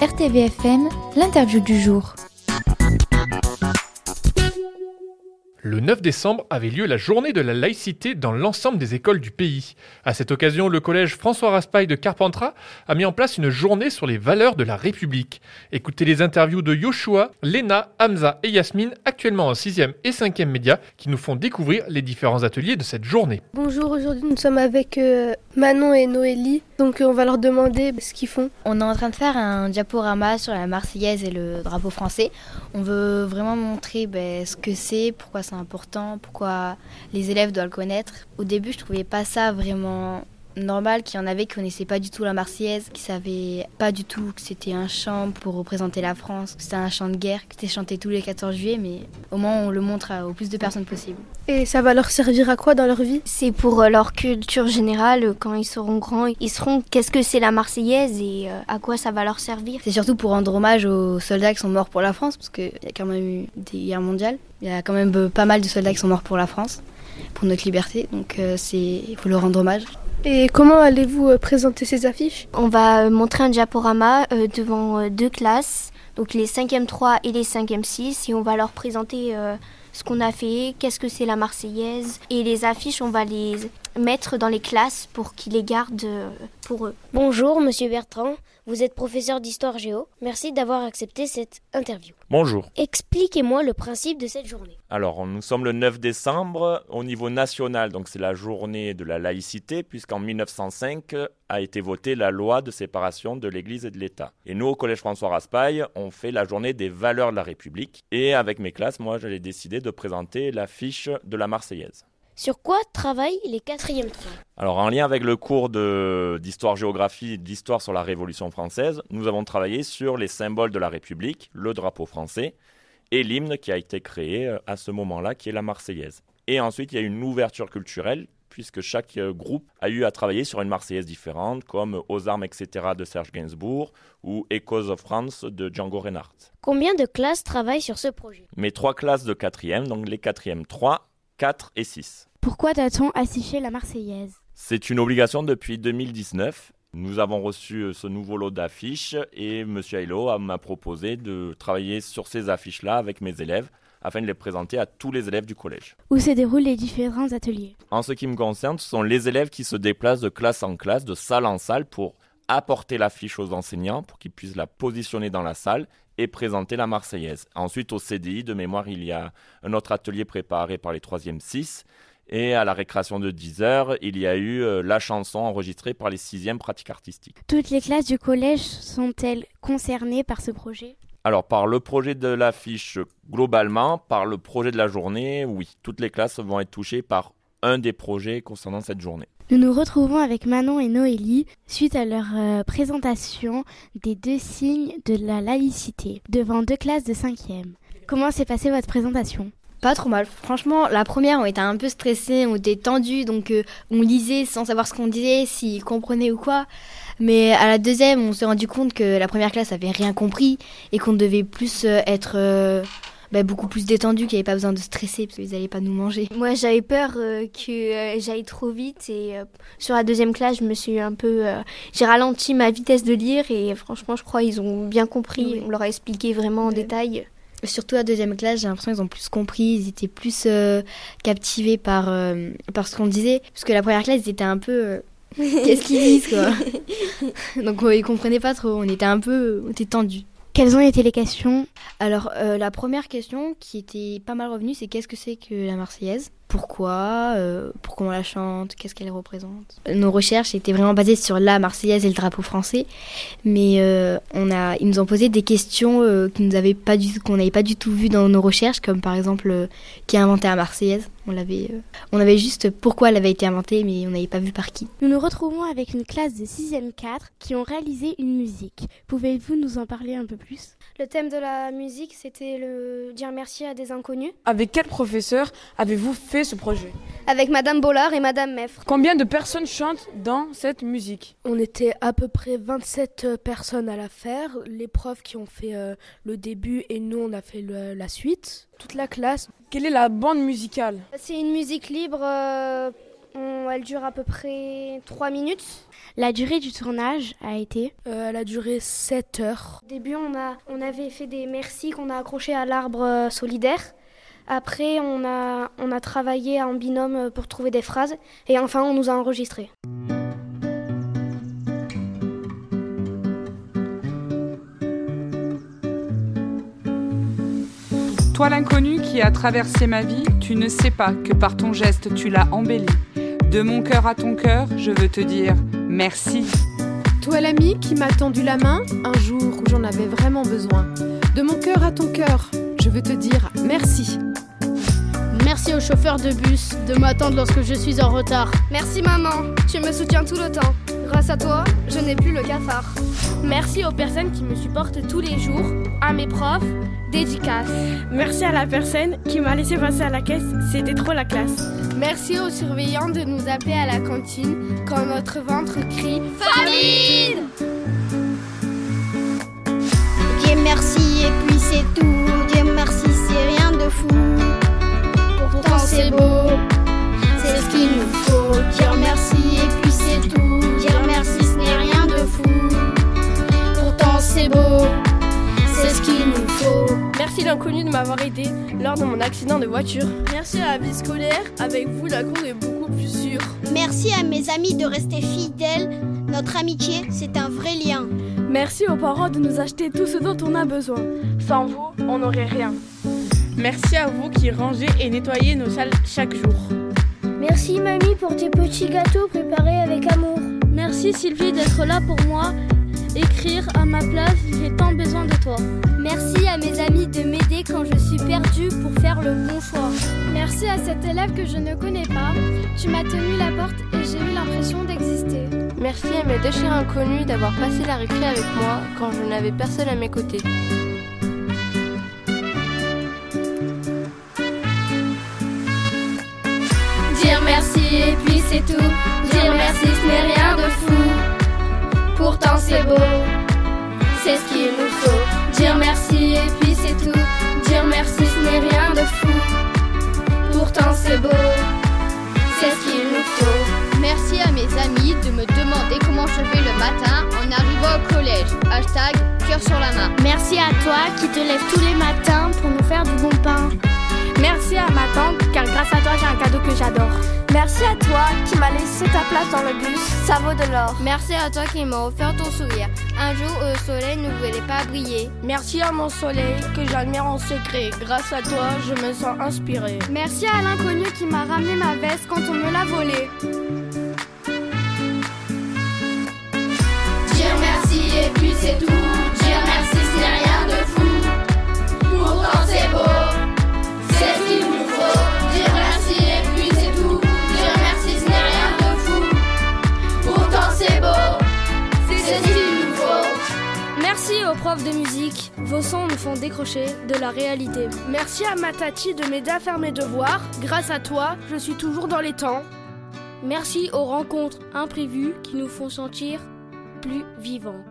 RTVFM, l'interview du jour. Le 9 décembre avait lieu la journée de la laïcité dans l'ensemble des écoles du pays. À cette occasion, le collège François Raspail de Carpentras a mis en place une journée sur les valeurs de la République. Écoutez les interviews de Yoshua, Léna, Hamza et Yasmine, actuellement en 6e et 5e média, qui nous font découvrir les différents ateliers de cette journée. Bonjour, aujourd'hui nous sommes avec euh, Manon et Noélie, donc euh, on va leur demander ce qu'ils font. On est en train de faire un diaporama sur la Marseillaise et le drapeau français. On veut vraiment montrer ben, ce que c'est, pourquoi c'est important, pourquoi les élèves doivent le connaître. Au début, je trouvais pas ça vraiment normal qu'il y en avait qui connaissaient pas du tout la Marseillaise, qui savaient pas du tout que c'était un chant pour représenter la France, que c'était un chant de guerre, que c'était chanté tous les 14 juillet, mais au moins on le montre au plus de personnes possible. Et ça va leur servir à quoi dans leur vie? C'est pour euh, leur culture générale, euh, quand ils seront grands, ils seront qu'est-ce que c'est la Marseillaise et euh, à quoi ça va leur servir? C'est surtout pour rendre hommage aux soldats qui sont morts pour la France, parce qu'il y a quand même eu des guerres mondiales, il y a quand même pas mal de soldats qui sont morts pour la France pour notre liberté. Donc c'est il faut leur rendre hommage. Et comment allez-vous euh, présenter ces affiches? On va euh, montrer un diaporama euh, devant deux classes, donc les 5e 3 et les 5e 6, et on va leur présenter ce qu'on a fait, qu'est-ce que c'est la Marseillaise, et les affiches, on va les mettre dans les classes pour qu'ils les gardent pour eux. Bonjour, monsieur Bertrand. Vous êtes professeur d'histoire géo. Merci d'avoir accepté cette interview. Bonjour. Expliquez-moi le principe de cette journée. Alors, nous sommes le 9 décembre au niveau national, donc c'est la journée de la laïcité, puisqu'en 1905 a été votée la loi de séparation de l'Église et de l'État. Et nous, au Collège François Raspail, on fait la journée des valeurs de la République. Et avec mes classes, moi, j'allais décider de présenter l'affiche de la Marseillaise. Sur quoi travaillent les quatrièmes 3 Alors en lien avec le cours d'histoire-géographie, d'histoire sur la Révolution française, nous avons travaillé sur les symboles de la République, le drapeau français et l'hymne qui a été créé euh, à ce moment-là, qui est la Marseillaise. Et ensuite, il y a une ouverture culturelle puisque chaque euh, groupe a eu à travailler sur une Marseillaise différente, comme Aux armes, etc. de Serge Gainsbourg ou Echoes of France de Django Reinhardt. Combien de classes travaillent sur ce projet? Mes trois classes de quatrième, donc les quatrièmes 3, 4 et 6. Pourquoi doit-on afficher la Marseillaise? C'est une obligation depuis 2019. Nous avons reçu euh, ce nouveau lot d'affiches et M. Ailo m'a proposé de travailler sur ces affiches-là avec mes élèves afin de les présenter à tous les élèves du collège. Où se déroulent les différents ateliers? En ce qui me concerne, ce sont les élèves qui se déplacent de classe en classe, de salle en salle pour apporter l'affiche aux enseignants pour qu'ils puissent la positionner dans la salle et présenter la Marseillaise. Ensuite, au CDI, de mémoire, il y a un autre atelier préparé par les 3e 6 et à la récréation de 10 heures, il y a eu euh, la chanson enregistrée par les 6e pratiques artistiques. Toutes les classes du collège sont-elles concernées par ce projet? Alors par le projet de l'affiche globalement, par le projet de la journée, oui, toutes les classes vont être touchées par un des projets concernant cette journée. Nous nous retrouvons avec Manon et Noélie suite à leur euh, présentation des deux signes de la laïcité devant deux classes de 5e. Comment s'est passée votre présentation? Pas trop mal. Franchement, la première, on était un peu stressés, on était tendus, donc euh, on lisait sans savoir ce qu'on disait, s'ils comprenaient ou quoi. Mais à la deuxième, on s'est rendu compte que la première classe avait rien compris et qu'on devait plus euh, être euh, bah, beaucoup plus détendu, qu'il n'y avait pas besoin de stresser parce qu'ils n'allaient pas nous manger. Moi, j'avais peur que j'aille trop vite et sur la deuxième classe, je me suis un peu, j'ai ralenti ma vitesse de lire et franchement, je crois ils ont bien compris. On leur a expliqué vraiment en détail. Surtout à deuxième classe, j'ai l'impression qu'ils ont plus compris, ils étaient plus euh, captivés par, euh, par ce qu'on disait. Parce que la première classe, ils étaient un peu. Euh, qu'est-ce qu'ils disent, quoi? Donc, ils comprenaient pas trop, on était un peu. On était tendus. Quelles ont été les questions? Alors, la première question qui était pas mal revenue, c'est qu'est-ce que c'est que la Marseillaise? Pourquoi, euh, pourquoi on la chante, qu'est-ce qu'elle représente. Nos recherches étaient vraiment basées sur la Marseillaise et le drapeau français, mais euh, on a, ils nous ont posé des questions euh, qu'on n'avait pas du qu'on n'avait pas du tout vues dans nos recherches, comme par exemple qui a inventé la Marseillaise. On l'avait, on avait juste pourquoi elle avait été inventée, mais on n'avait pas vu par qui. Nous nous retrouvons avec une classe de 6e 4 qui ont réalisé une musique. Pouvez-vous nous en parler un peu plus? Le thème de la musique, c'était le dire merci à des inconnus. Avec quel professeur avez-vous fait ce projet Avec Madame Bollard et Madame Meffre. Combien de personnes chantent dans cette musique? On était à peu près 27 euh, personnes à la faire. Les profs qui ont fait euh, le début et nous on a fait la suite. Toute la classe. Quelle est la bande musicale? C'est une musique libre. Euh, Elle dure à peu près 3 minutes. La durée du tournage a été? Elle a duré 7 heures. Au début, on, a, on avait fait des merci qu'on a accrochés à l'arbre euh, solidaire. Après, on a, on a travaillé en binôme pour trouver des phrases. Et enfin, on nous a enregistrés. Toi l'inconnu qui a traversé ma vie, tu ne sais pas que par ton geste tu l'as embelli. De mon cœur à ton cœur, je veux te dire merci. Toi l'ami qui m'a tendu la main un jour où j'en avais vraiment besoin. De mon cœur à ton cœur, je veux te dire merci. Merci au chauffeur de bus de m'attendre lorsque je suis en retard. Merci maman, tu me soutiens tout le temps. Grâce à toi, je n'ai plus le cafard. Merci aux personnes qui me supportent tous les jours, à mes profs, dédicace. Merci à la personne qui m'a laissé passer à la caisse, c'était trop la classe. Merci aux surveillants de nous appeler à la cantine quand notre ventre crie Famine Dieu merci et puis c'est tout. Dieu merci, c'est rien de fou. Pourtant c'est beau, c'est ce qu'il nous faut. Dire merci et puis c'est tout. Dire merci, ce n'est rien de fou. Pourtant c'est beau, c'est ce qu'il nous faut. Merci l'inconnu de m'avoir aidé lors de mon accident de voiture. Merci à la vie scolaire, avec vous la cour est beaucoup plus sûre. Merci à mes amis de rester fidèles. Notre amitié, c'est un vrai lien. Merci aux parents de nous acheter tout ce dont on a besoin. Sans vous, on n'aurait rien. Merci à vous qui rangez et nettoyez nos salles chaque jour. Merci mamie pour tes petits gâteaux préparés avec amour. Merci Sylvie d'être là pour moi. Écrire à ma place, j'ai tant besoin de toi. Merci à mes amis de m'aider quand je suis perdue pour faire le bon choix. Merci à cet élève que je ne connais pas. Tu m'as tenu la porte et j'ai eu l'impression d'exister. Merci à mes deux chers inconnus d'avoir passé la récré avec moi quand je n'avais personne à mes côtés. C'est tout. Dire merci ce n'est rien de fou. Pourtant c'est beau, c'est ce qu'il nous faut. Dire merci et puis c'est tout. Dire merci ce n'est rien de fou. Pourtant c'est beau, c'est ce qu'il nous faut. Merci à mes amis de me demander comment je vais le matin en arrivant au collège. Hashtag cœur sur la main. Merci à toi qui te lèves tous les matins pour nous faire du bon pain. Merci à ma tante, car grâce à toi j'ai un cadeau que j'adore. Merci à toi qui m'as laissé ta place dans le bus, ça vaut de l'or. Merci à toi qui m'as offert ton sourire, un jour où le soleil ne voulait pas briller. Merci à mon soleil que j'admire en secret, grâce à toi je me sens inspiré. Merci à l'inconnu qui m'a ramené ma veste quand on me l'a volée. Dire merci et puis c'est tout. De la réalité. Merci à ma tati de m'aider à faire mes devoirs. Grâce à toi, je suis toujours dans les temps. Merci aux rencontres imprévues qui nous font sentir plus vivants.